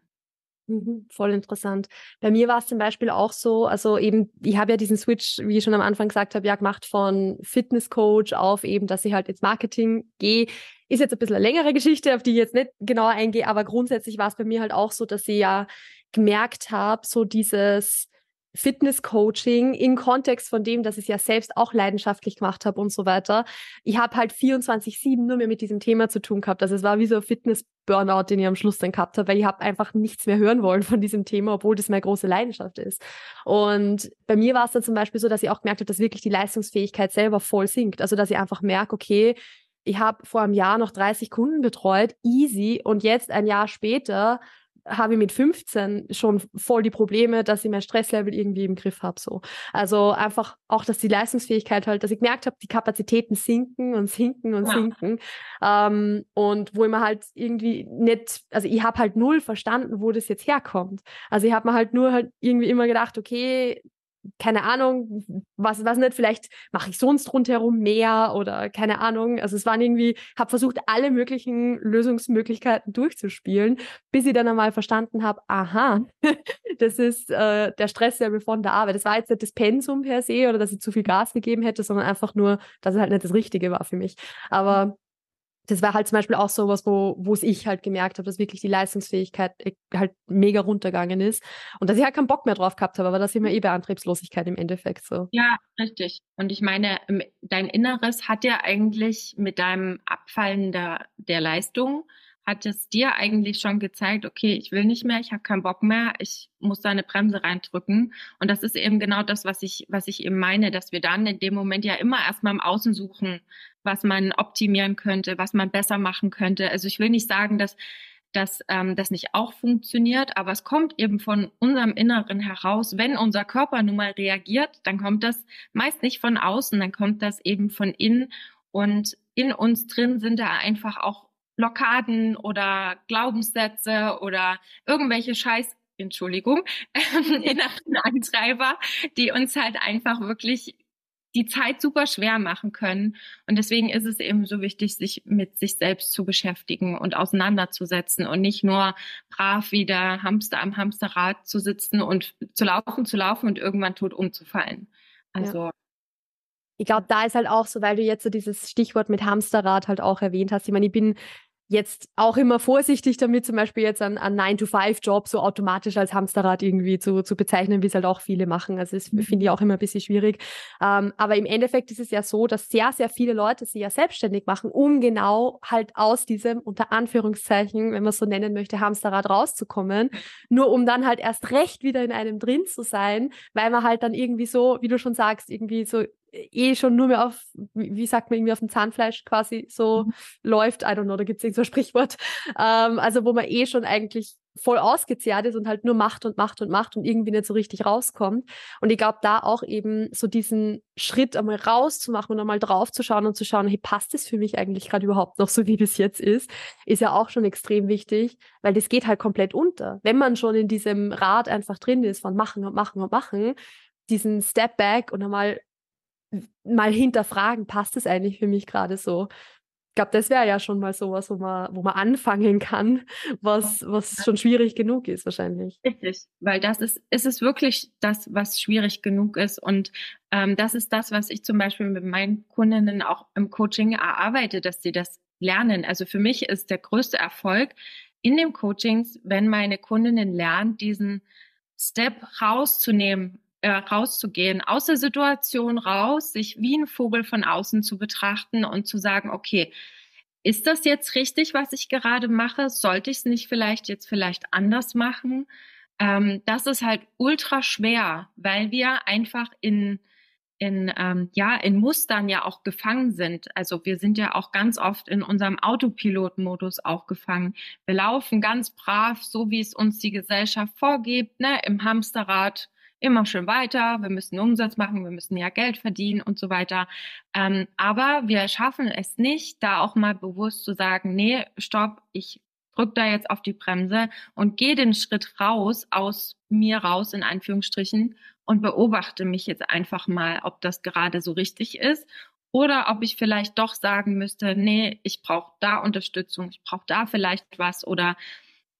Mhm, voll interessant. Bei mir war es zum Beispiel auch so, also eben, ich habe ja diesen Switch, wie ich schon am Anfang gesagt habe, ja gemacht von Fitnesscoach auf eben, dass ich halt ins Marketing gehe. Ist jetzt ein bisschen eine längere Geschichte, auf die ich jetzt nicht genauer eingehe, aber grundsätzlich war es bei mir halt auch so, dass ich ja gemerkt habe, so dieses Fitness-Coaching im Kontext von dem, dass ich es ja selbst auch leidenschaftlich gemacht habe und so weiter. Ich habe halt 24-7 nur mehr mit diesem Thema zu tun gehabt. Also es war wie so ein Fitness-Burnout, den ich am Schluss dann gehabt habe, weil ich habe einfach nichts mehr hören wollen von diesem Thema, obwohl das meine große Leidenschaft ist. Und bei mir war es dann zum Beispiel so, dass ich auch gemerkt habe, dass wirklich die Leistungsfähigkeit selber voll sinkt. Also dass ich einfach merke, okay, ich habe vor einem Jahr noch 30 Kunden betreut, easy, und jetzt ein Jahr später habe ich mit 15 schon voll die Probleme, dass ich mein Stresslevel irgendwie im Griff habe. So. Also einfach auch, dass die Leistungsfähigkeit halt, dass ich gemerkt habe, die Kapazitäten sinken und sinken und ja. sinken. Ähm, und wo ich mir halt irgendwie nicht, also ich habe halt null verstanden, wo das jetzt herkommt. Also ich habe mir halt nur halt irgendwie immer gedacht, okay, keine Ahnung, was, was nicht, vielleicht mache ich sonst rundherum mehr oder keine Ahnung. Also es waren irgendwie, habe versucht, alle möglichen Lösungsmöglichkeiten durchzuspielen, bis ich dann einmal verstanden habe, aha, das ist äh, der Stresslevel von der Arbeit. Das war jetzt nicht das Pensum per se oder dass ich zu viel Gas gegeben hätte, sondern einfach nur, dass es halt nicht das Richtige war für mich. Aber das war halt zum Beispiel auch so was, wo wo es ich halt gemerkt habe, dass wirklich die Leistungsfähigkeit äh, halt mega runtergegangen ist und dass ich halt keinen Bock mehr drauf gehabt habe, aber das ist immer eh bei Antriebslosigkeit im Endeffekt so. Ja, richtig. Und ich meine, dein Inneres hat ja eigentlich mit deinem Abfallen der, der Leistung hat es dir eigentlich schon gezeigt, okay, ich will nicht mehr, ich habe keinen Bock mehr, ich muss da eine Bremse reindrücken. Und das ist eben genau das, was ich, was ich eben meine, dass wir dann in dem Moment ja immer erstmal im Außen suchen, was man optimieren könnte, was man besser machen könnte. Also ich will nicht sagen, dass dass ähm, das nicht auch funktioniert, aber es kommt eben von unserem Inneren heraus. Wenn unser Körper nun mal reagiert, dann kommt das meist nicht von außen, dann kommt das eben von innen und in uns drin sind da einfach auch Blockaden oder Glaubenssätze oder irgendwelche Scheiß, Entschuldigung, inneren Antreiber, die uns halt einfach wirklich die Zeit super schwer machen können. Und deswegen ist es eben so wichtig, sich mit sich selbst zu beschäftigen und auseinanderzusetzen und nicht nur brav wie der Hamster am Hamsterrad zu sitzen und zu laufen, zu laufen und irgendwann tot umzufallen. Also ja ich glaube, da ist halt auch so, weil du jetzt so dieses Stichwort mit Hamsterrad halt auch erwähnt hast. Ich meine, ich bin jetzt auch immer vorsichtig damit, zum Beispiel jetzt einen, einen 9-to-5-Job so automatisch als Hamsterrad irgendwie zu, zu bezeichnen, wie es halt auch viele machen. Also das mhm. finde ich auch immer ein bisschen schwierig. Ähm, aber im Endeffekt ist es ja so, dass sehr, sehr viele Leute sich ja selbstständig machen, um genau halt aus diesem, unter Anführungszeichen, wenn man es so nennen möchte, Hamsterrad rauszukommen. Nur um dann halt erst recht wieder in einem drin zu sein, weil man halt dann irgendwie so, wie du schon sagst, irgendwie so eh schon nur mehr auf, wie sagt man, irgendwie auf dem Zahnfleisch quasi so mhm. läuft. I don't know, da gibt es irgend so ein Sprichwort. Ähm, also wo man eh schon eigentlich voll ausgezehrt ist und halt nur macht und macht und macht und irgendwie nicht so richtig rauskommt. Und ich glaube, da auch eben so diesen Schritt einmal rauszumachen und einmal draufzuschauen und zu schauen, hey, passt das für mich eigentlich gerade überhaupt noch so, wie das jetzt ist, ist ja auch schon extrem wichtig, weil das geht halt komplett unter. Wenn man schon in diesem Rad einfach drin ist von machen und machen und machen, diesen Step Back und einmal mal hinterfragen, passt es eigentlich für mich gerade so? Ich glaube, das wäre ja schon mal sowas, wo man, wo man anfangen kann, was, was schon schwierig genug ist, wahrscheinlich. Richtig, weil das ist, ist es wirklich das, was schwierig genug ist. Und ähm, das ist das, was ich zum Beispiel mit meinen Kundinnen auch im Coaching erarbeite, dass sie das lernen. Also für mich ist der größte Erfolg in dem Coachings, wenn meine Kundinnen lernen, diesen Step rauszunehmen äh, rauszugehen, aus der Situation raus, sich wie ein Vogel von außen zu betrachten und zu sagen, okay, ist das jetzt richtig, was ich gerade mache? Sollte ich es nicht vielleicht jetzt vielleicht anders machen? Ähm, das ist halt ultra schwer, weil wir einfach in in ähm, ja in Mustern ja auch gefangen sind. Also wir sind ja auch ganz oft in unserem Autopilotmodus auch gefangen. Wir laufen ganz brav, so wie es uns die Gesellschaft vorgibt, ne, im Hamsterrad immer schön weiter, wir müssen Umsatz machen, wir müssen ja Geld verdienen und so weiter. Ähm, aber wir schaffen es nicht, da auch mal bewusst zu sagen, nee, stopp, ich drück da jetzt auf die Bremse und gehe den Schritt raus, aus mir raus, in Anführungsstrichen, und beobachte mich jetzt einfach mal, ob das gerade so richtig ist oder ob ich vielleicht doch sagen müsste, nee, ich brauche da Unterstützung, ich brauche da vielleicht was oder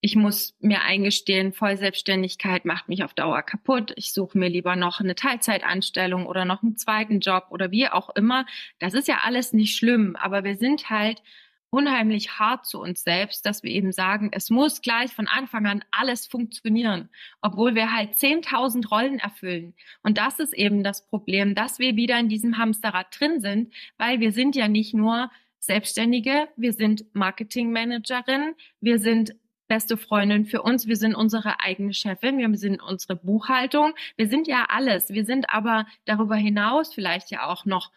ich muss mir eingestehen, Vollselbstständigkeit macht mich auf Dauer kaputt. Ich suche mir lieber noch eine Teilzeitanstellung oder noch einen zweiten Job oder wie auch immer. Das ist ja alles nicht schlimm, aber wir sind halt unheimlich hart zu uns selbst, dass wir eben sagen, es muss gleich von Anfang an alles funktionieren, obwohl wir halt 10.000 Rollen erfüllen. Und das ist eben das Problem, dass wir wieder in diesem Hamsterrad drin sind, weil wir sind ja nicht nur Selbstständige, wir sind Marketingmanagerin, wir sind beste Freundin für uns. Wir sind unsere eigene Chefin. Wir sind unsere Buchhaltung. Wir sind ja alles. Wir sind aber darüber hinaus vielleicht ja auch noch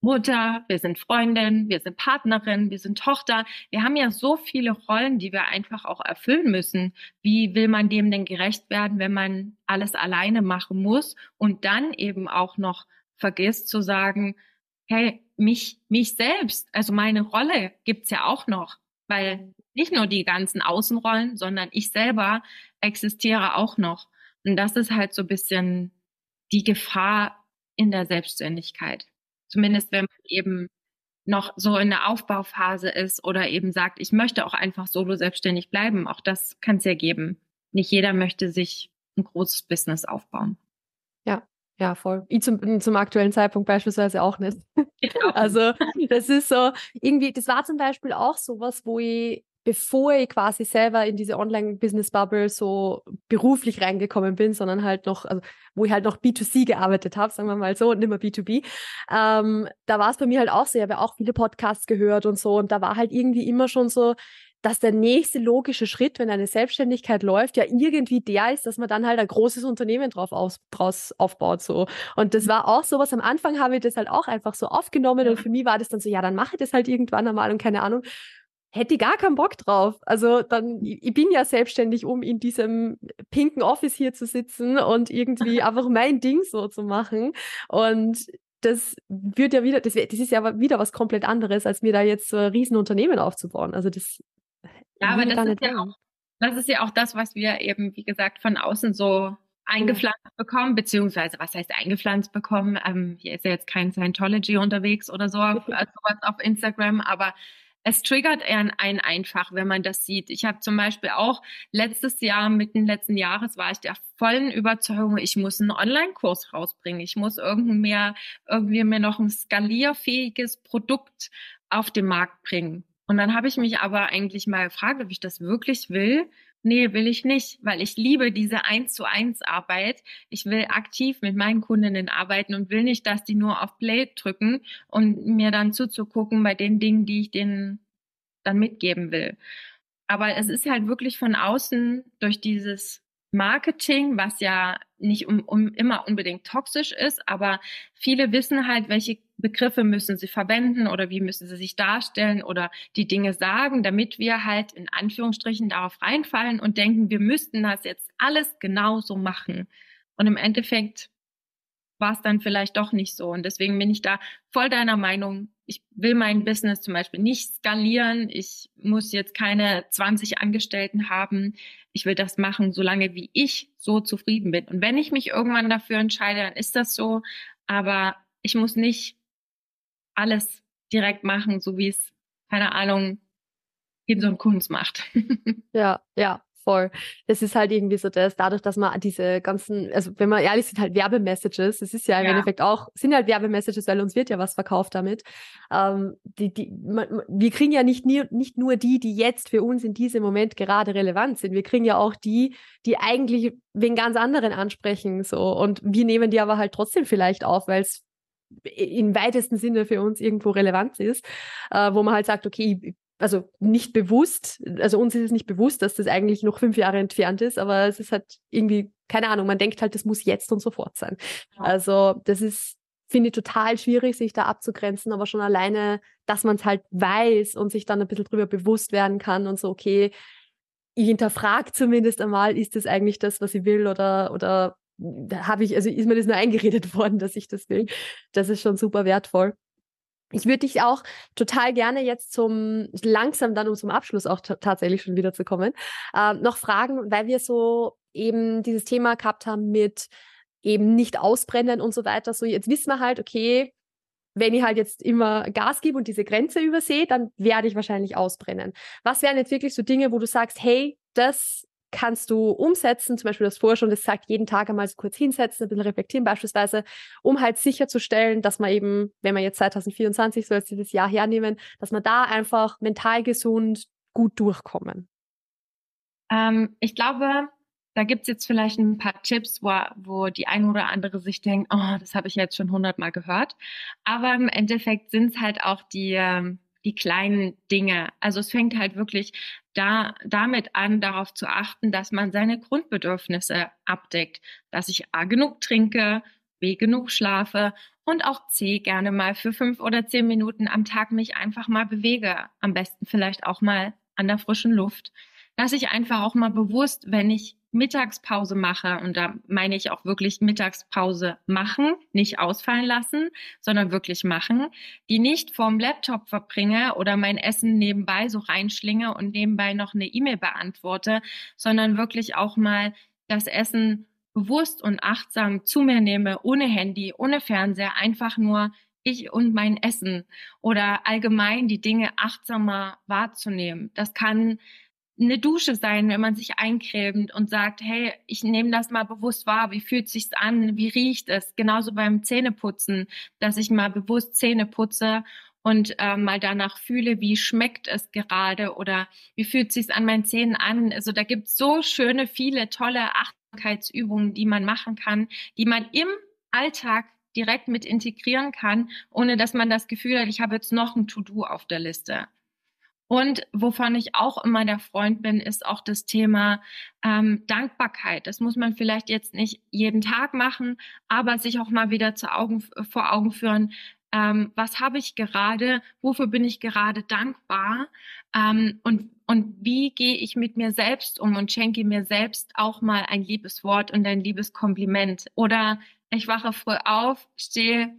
Mutter, wir sind Freundin, wir sind Partnerin, wir sind Tochter. Wir haben ja so viele Rollen, die wir einfach auch erfüllen müssen. Wie will man dem denn gerecht werden, wenn man alles alleine machen muss und dann eben auch noch vergisst zu sagen, hey, mich, mich selbst, also meine Rolle gibt's ja auch noch, weil nicht nur die ganzen Außenrollen, sondern ich selber existiere auch noch. Und das ist halt so ein bisschen die Gefahr in der Selbstständigkeit. Zumindest wenn man eben noch so in der Aufbauphase ist oder eben sagt, ich möchte auch einfach solo selbstständig bleiben. Auch das kann es ja geben. Nicht jeder möchte sich ein großes Business aufbauen. Ja, ja, voll. Ich zum, zum aktuellen Zeitpunkt beispielsweise auch nicht. Genau. Also das ist so, irgendwie, das war zum Beispiel auch so was, wo ich bevor ich quasi selber in diese Online-Business-Bubble so beruflich reingekommen bin, sondern halt noch, also wo ich halt noch B2C gearbeitet habe, sagen wir mal so, und nicht mehr B2B, ähm, da war es bei mir halt auch so, ich habe ja auch viele Podcasts gehört und so, und da war halt irgendwie immer schon so dass der nächste logische Schritt, wenn eine Selbstständigkeit läuft, ja irgendwie der ist, dass man dann halt ein großes Unternehmen drauf aus, draus aufbaut. So. Und das war auch sowas, am Anfang habe ich das halt auch einfach so aufgenommen und für mich war das dann so, ja, dann mache ich das halt irgendwann einmal und keine Ahnung hätte ich gar keinen Bock drauf. Also dann, ich bin ja selbstständig, um in diesem pinken Office hier zu sitzen und irgendwie einfach mein Ding so zu machen. Und das wird ja wieder, das, das ist ja wieder was komplett anderes, als mir da jetzt so ein Riesenunternehmen aufzubauen. Also das. Ja, aber das ist ja, auch, das ist ja auch das, was wir eben, wie gesagt, von außen so eingepflanzt bekommen, beziehungsweise was heißt eingepflanzt bekommen? Ähm, hier ist ja jetzt kein Scientology unterwegs oder so, also sowas auf Instagram, aber es triggert einen einfach, wenn man das sieht. Ich habe zum Beispiel auch letztes Jahr, mitten letzten Jahres, war ich der vollen Überzeugung, ich muss einen Online-Kurs rausbringen. Ich muss irgendwie mehr, irgendwie mir noch ein skalierfähiges Produkt auf den Markt bringen. Und dann habe ich mich aber eigentlich mal gefragt, ob ich das wirklich will nee, will ich nicht, weil ich liebe diese eins zu eins Arbeit. Ich will aktiv mit meinen Kundinnen arbeiten und will nicht, dass die nur auf Play drücken und mir dann zuzugucken bei den Dingen, die ich denen dann mitgeben will. Aber es ist halt wirklich von außen durch dieses Marketing, was ja nicht um, um immer unbedingt toxisch ist, aber viele wissen halt, welche Begriffe müssen sie verwenden oder wie müssen sie sich darstellen oder die Dinge sagen, damit wir halt in Anführungsstrichen darauf reinfallen und denken, wir müssten das jetzt alles genauso machen. Und im Endeffekt war es dann vielleicht doch nicht so. Und deswegen bin ich da voll deiner Meinung. Ich will mein Business zum Beispiel nicht skalieren. Ich muss jetzt keine 20 Angestellten haben. Ich will das machen, solange wie ich so zufrieden bin. Und wenn ich mich irgendwann dafür entscheide, dann ist das so. Aber ich muss nicht alles direkt machen, so wie es, keine Ahnung, in so einem Kunst macht. ja, ja, voll. Es ist halt irgendwie so das, dadurch, dass man diese ganzen, also wenn man ehrlich sind, halt Werbemessages, es ist ja im ja. Endeffekt auch, sind halt Werbemessages, weil uns wird ja was verkauft damit. Ähm, die, die, man, wir kriegen ja nicht, nie, nicht nur die, die jetzt für uns in diesem Moment gerade relevant sind, wir kriegen ja auch die, die eigentlich wegen ganz anderen ansprechen, so. Und wir nehmen die aber halt trotzdem vielleicht auf, weil es im weitesten Sinne für uns irgendwo relevant ist, äh, wo man halt sagt, okay, also nicht bewusst, also uns ist es nicht bewusst, dass das eigentlich noch fünf Jahre entfernt ist, aber es ist halt irgendwie, keine Ahnung, man denkt halt, das muss jetzt und sofort sein. Ja. Also das ist, finde ich, total schwierig, sich da abzugrenzen, aber schon alleine, dass man es halt weiß und sich dann ein bisschen drüber bewusst werden kann und so, okay, ich hinterfrage zumindest einmal, ist das eigentlich das, was ich will oder, oder habe ich, also ist mir das nur eingeredet worden, dass ich das will. Das ist schon super wertvoll. Ich würde dich auch total gerne jetzt zum langsam dann um zum Abschluss auch tatsächlich schon wieder zu kommen, äh, noch fragen, weil wir so eben dieses Thema gehabt haben mit eben nicht ausbrennen und so weiter. So jetzt wissen wir halt, okay, wenn ich halt jetzt immer Gas gebe und diese Grenze übersehe, dann werde ich wahrscheinlich ausbrennen. Was wären jetzt wirklich so Dinge, wo du sagst, hey, das kannst du umsetzen, zum Beispiel das vorher schon gesagt, jeden Tag einmal so kurz hinsetzen, ein bisschen reflektieren beispielsweise, um halt sicherzustellen, dass man eben, wenn man jetzt 2024 so als dieses Jahr hernehmen, dass man da einfach mental gesund gut durchkommen? Ähm, ich glaube, da gibt's jetzt vielleicht ein paar Tipps, wo, wo die eine oder andere sich denkt, oh, das habe ich jetzt schon hundertmal gehört. Aber im Endeffekt sind's halt auch die, ähm, die kleinen Dinge. Also es fängt halt wirklich da, damit an, darauf zu achten, dass man seine Grundbedürfnisse abdeckt, dass ich A genug trinke, B genug schlafe und auch C gerne mal für fünf oder zehn Minuten am Tag mich einfach mal bewege. Am besten vielleicht auch mal an der frischen Luft. Dass ich einfach auch mal bewusst, wenn ich Mittagspause mache, und da meine ich auch wirklich Mittagspause machen, nicht ausfallen lassen, sondern wirklich machen, die nicht vorm Laptop verbringe oder mein Essen nebenbei so reinschlinge und nebenbei noch eine E-Mail beantworte, sondern wirklich auch mal das Essen bewusst und achtsam zu mir nehme, ohne Handy, ohne Fernseher, einfach nur ich und mein Essen oder allgemein die Dinge achtsamer wahrzunehmen. Das kann eine Dusche sein, wenn man sich eincremt und sagt, hey, ich nehme das mal bewusst wahr, wie fühlt sich's an, wie riecht es? Genauso beim Zähneputzen, dass ich mal bewusst Zähne putze und äh, mal danach fühle, wie schmeckt es gerade oder wie fühlt sich's an meinen Zähnen an? Also da gibt's so schöne, viele tolle Achtsamkeitsübungen, die man machen kann, die man im Alltag direkt mit integrieren kann, ohne dass man das Gefühl hat, ich habe jetzt noch ein To-Do auf der Liste. Und wovon ich auch immer der Freund bin, ist auch das Thema ähm, Dankbarkeit. Das muss man vielleicht jetzt nicht jeden Tag machen, aber sich auch mal wieder zu Augen, vor Augen führen, ähm, was habe ich gerade, wofür bin ich gerade dankbar ähm, und, und wie gehe ich mit mir selbst um und schenke mir selbst auch mal ein liebes Wort und ein liebes Kompliment. Oder ich wache früh auf, stehe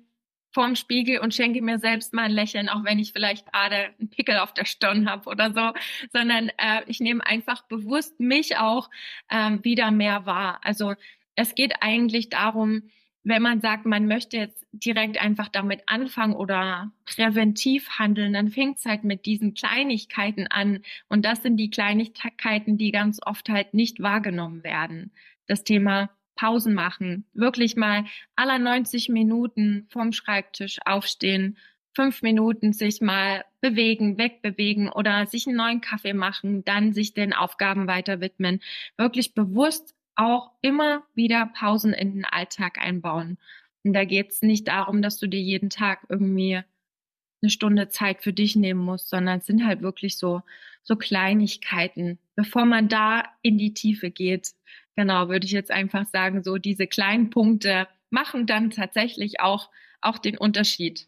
vorm Spiegel und schenke mir selbst mal ein Lächeln, auch wenn ich vielleicht gerade einen Pickel auf der Stirn habe oder so, sondern äh, ich nehme einfach bewusst mich auch ähm, wieder mehr wahr. Also es geht eigentlich darum, wenn man sagt, man möchte jetzt direkt einfach damit anfangen oder präventiv handeln, dann fängt es halt mit diesen Kleinigkeiten an. Und das sind die Kleinigkeiten, die ganz oft halt nicht wahrgenommen werden. Das Thema Pausen machen, wirklich mal aller 90 Minuten vom Schreibtisch aufstehen, fünf Minuten sich mal bewegen, wegbewegen oder sich einen neuen Kaffee machen, dann sich den Aufgaben weiter widmen. Wirklich bewusst auch immer wieder Pausen in den Alltag einbauen. Und da geht es nicht darum, dass du dir jeden Tag irgendwie eine Stunde Zeit für dich nehmen musst, sondern es sind halt wirklich so, so Kleinigkeiten. Bevor man da in die Tiefe geht, genau, würde ich jetzt einfach sagen, so diese kleinen Punkte machen dann tatsächlich auch, auch den Unterschied.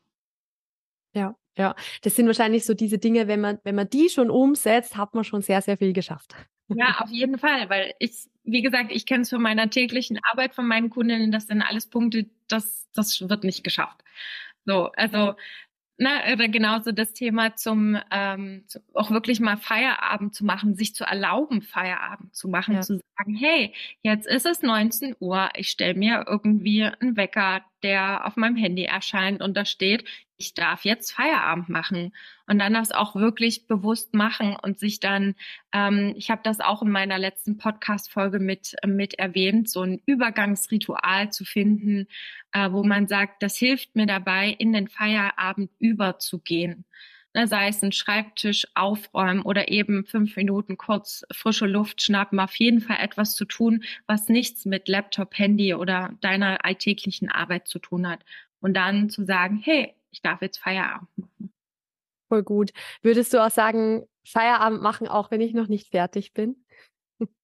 Ja, ja. Das sind wahrscheinlich so diese Dinge, wenn man, wenn man die schon umsetzt, hat man schon sehr, sehr viel geschafft. Ja, auf jeden Fall, weil ich, wie gesagt, ich kenne es von meiner täglichen Arbeit von meinen Kundinnen, das sind alles Punkte, das, das wird nicht geschafft. So, also na, oder genauso das Thema zum ähm, zu, auch wirklich mal Feierabend zu machen, sich zu erlauben, Feierabend zu machen, ja. zu sagen, hey, jetzt ist es 19 Uhr, ich stelle mir irgendwie einen Wecker, der auf meinem Handy erscheint und da steht, ich darf jetzt Feierabend machen und dann das auch wirklich bewusst machen und sich dann, ähm, ich habe das auch in meiner letzten Podcast-Folge mit, mit erwähnt, so ein Übergangsritual zu finden, äh, wo man sagt, das hilft mir dabei, in den Feierabend überzugehen. Ne, sei es ein Schreibtisch aufräumen oder eben fünf Minuten kurz frische Luft schnappen, auf jeden Fall etwas zu tun, was nichts mit Laptop, Handy oder deiner alltäglichen Arbeit zu tun hat. Und dann zu sagen, hey, ich darf jetzt Feierabend machen. Voll gut. Würdest du auch sagen, Feierabend machen, auch wenn ich noch nicht fertig bin?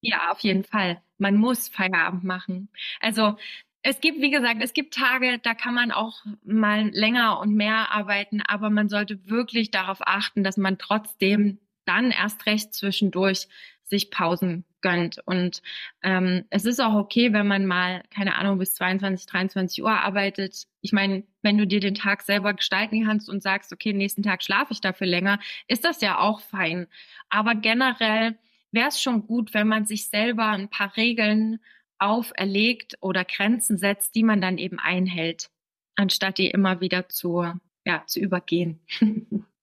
Ja, auf jeden Fall. Man muss Feierabend machen. Also es gibt, wie gesagt, es gibt Tage, da kann man auch mal länger und mehr arbeiten, aber man sollte wirklich darauf achten, dass man trotzdem dann erst recht zwischendurch sich Pausen gönnt. Und ähm, es ist auch okay, wenn man mal, keine Ahnung, bis 22, 23 Uhr arbeitet. Ich meine, wenn du dir den Tag selber gestalten kannst und sagst, okay, nächsten Tag schlafe ich dafür länger, ist das ja auch fein. Aber generell wäre es schon gut, wenn man sich selber ein paar Regeln auferlegt oder Grenzen setzt, die man dann eben einhält, anstatt die immer wieder zu, ja, zu übergehen.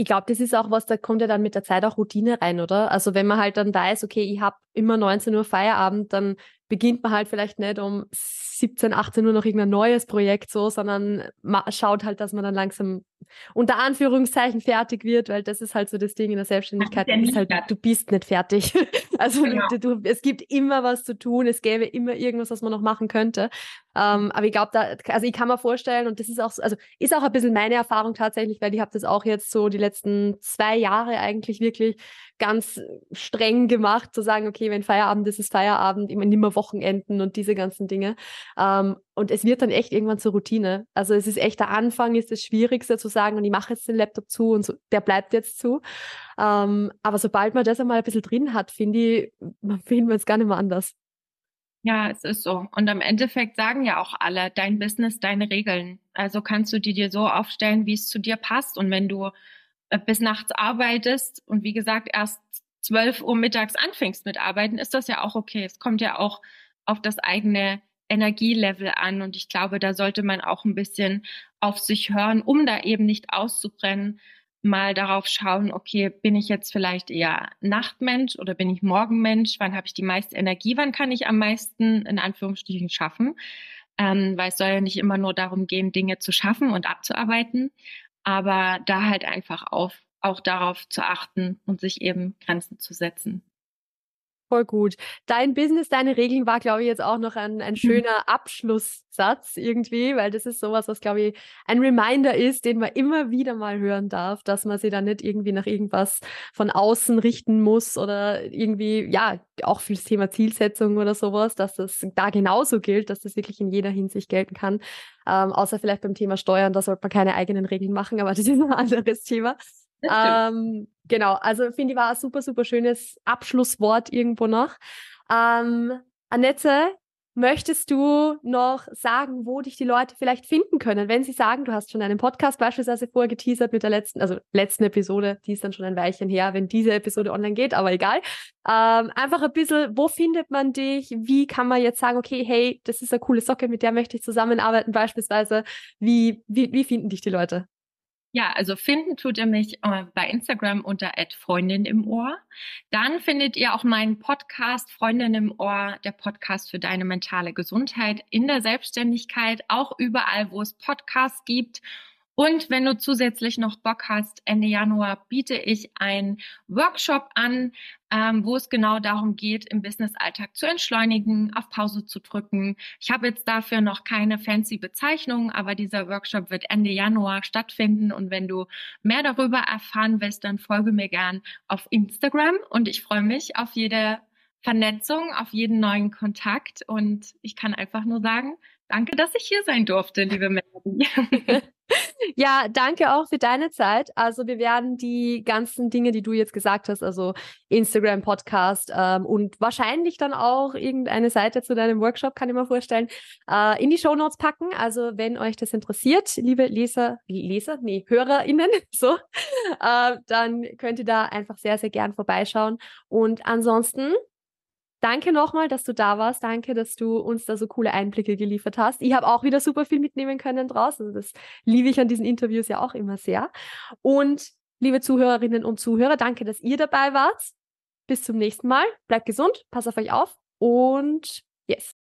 Ich glaube, das ist auch was, da kommt ja dann mit der Zeit auch Routine rein, oder? Also wenn man halt dann weiß, okay, ich habe immer 19 Uhr Feierabend, dann beginnt man halt vielleicht nicht um 17, 18 Uhr noch irgendein neues Projekt so, sondern schaut halt, dass man dann langsam unter Anführungszeichen fertig wird, weil das ist halt so das Ding in der Selbstständigkeit. Du bist, halt, du bist nicht fertig. Also genau. du, du, es gibt immer was zu tun, es gäbe immer irgendwas, was man noch machen könnte. Ähm, aber ich glaube, da, also ich kann mir vorstellen, und das ist auch, also ist auch ein bisschen meine Erfahrung tatsächlich, weil ich habe das auch jetzt so die letzten zwei Jahre eigentlich wirklich ganz streng gemacht, zu sagen, okay, wenn Feierabend ist, ist Feierabend, immer nimmer Wochenenden und diese ganzen Dinge. Ähm, und es wird dann echt irgendwann zur Routine. Also es ist echt der Anfang, ist das Schwierigste zu sagen, und ich mache jetzt den Laptop zu und so, der bleibt jetzt zu. Ähm, aber sobald man das einmal ein bisschen drin hat, finde ich, man findet es gar nicht mehr anders. Ja, es ist so. Und im Endeffekt sagen ja auch alle, dein Business, deine Regeln. Also kannst du die dir so aufstellen, wie es zu dir passt. Und wenn du bis nachts arbeitest und wie gesagt erst 12 Uhr mittags anfängst mit Arbeiten, ist das ja auch okay. Es kommt ja auch auf das eigene Energielevel an und ich glaube, da sollte man auch ein bisschen auf sich hören, um da eben nicht auszubrennen, mal darauf schauen, okay, bin ich jetzt vielleicht eher Nachtmensch oder bin ich Morgenmensch? Wann habe ich die meiste Energie? Wann kann ich am meisten in Anführungsstrichen schaffen? Ähm, weil es soll ja nicht immer nur darum gehen, Dinge zu schaffen und abzuarbeiten, aber da halt einfach auf, auch darauf zu achten und sich eben Grenzen zu setzen. Voll gut. Dein Business, deine Regeln war, glaube ich, jetzt auch noch ein, ein schöner Abschlusssatz irgendwie, weil das ist sowas, was, glaube ich, ein Reminder ist, den man immer wieder mal hören darf, dass man sich da nicht irgendwie nach irgendwas von außen richten muss oder irgendwie, ja, auch für das Thema Zielsetzung oder sowas, dass das da genauso gilt, dass das wirklich in jeder Hinsicht gelten kann. Ähm, außer vielleicht beim Thema Steuern, da sollte man keine eigenen Regeln machen, aber das ist ein anderes Thema. Ähm, genau, also finde ich war ein super, super schönes Abschlusswort irgendwo noch. Ähm, Annette, möchtest du noch sagen, wo dich die Leute vielleicht finden können? Wenn sie sagen, du hast schon einen Podcast beispielsweise vorher geteasert mit der letzten, also letzten Episode, die ist dann schon ein Weilchen her, wenn diese Episode online geht, aber egal. Ähm, einfach ein bisschen, wo findet man dich? Wie kann man jetzt sagen, okay, hey, das ist eine coole Socke, mit der möchte ich zusammenarbeiten beispielsweise. Wie, wie, wie finden dich die Leute? Ja, also finden tut ihr mich äh, bei Instagram unter Freundin im Ohr. Dann findet ihr auch meinen Podcast Freundin im Ohr, der Podcast für deine mentale Gesundheit in der Selbstständigkeit, auch überall, wo es Podcasts gibt. Und wenn du zusätzlich noch Bock hast, Ende Januar biete ich einen Workshop an, ähm, wo es genau darum geht, im Business-Alltag zu entschleunigen, auf Pause zu drücken. Ich habe jetzt dafür noch keine fancy Bezeichnung, aber dieser Workshop wird Ende Januar stattfinden. Und wenn du mehr darüber erfahren willst, dann folge mir gern auf Instagram und ich freue mich auf jede Vernetzung, auf jeden neuen Kontakt. Und ich kann einfach nur sagen, danke, dass ich hier sein durfte, liebe Melanie. Ja, danke auch für deine Zeit. Also wir werden die ganzen Dinge, die du jetzt gesagt hast, also Instagram, Podcast ähm, und wahrscheinlich dann auch irgendeine Seite zu deinem Workshop, kann ich mir vorstellen, äh, in die Show Notes packen. Also wenn euch das interessiert, liebe Leser, Leser, nee, HörerInnen, so, äh, dann könnt ihr da einfach sehr, sehr gern vorbeischauen. Und ansonsten Danke nochmal, dass du da warst. Danke, dass du uns da so coole Einblicke geliefert hast. Ich habe auch wieder super viel mitnehmen können draußen. Also das liebe ich an diesen Interviews ja auch immer sehr. Und liebe Zuhörerinnen und Zuhörer, danke, dass ihr dabei wart. Bis zum nächsten Mal. Bleibt gesund, passt auf euch auf und yes.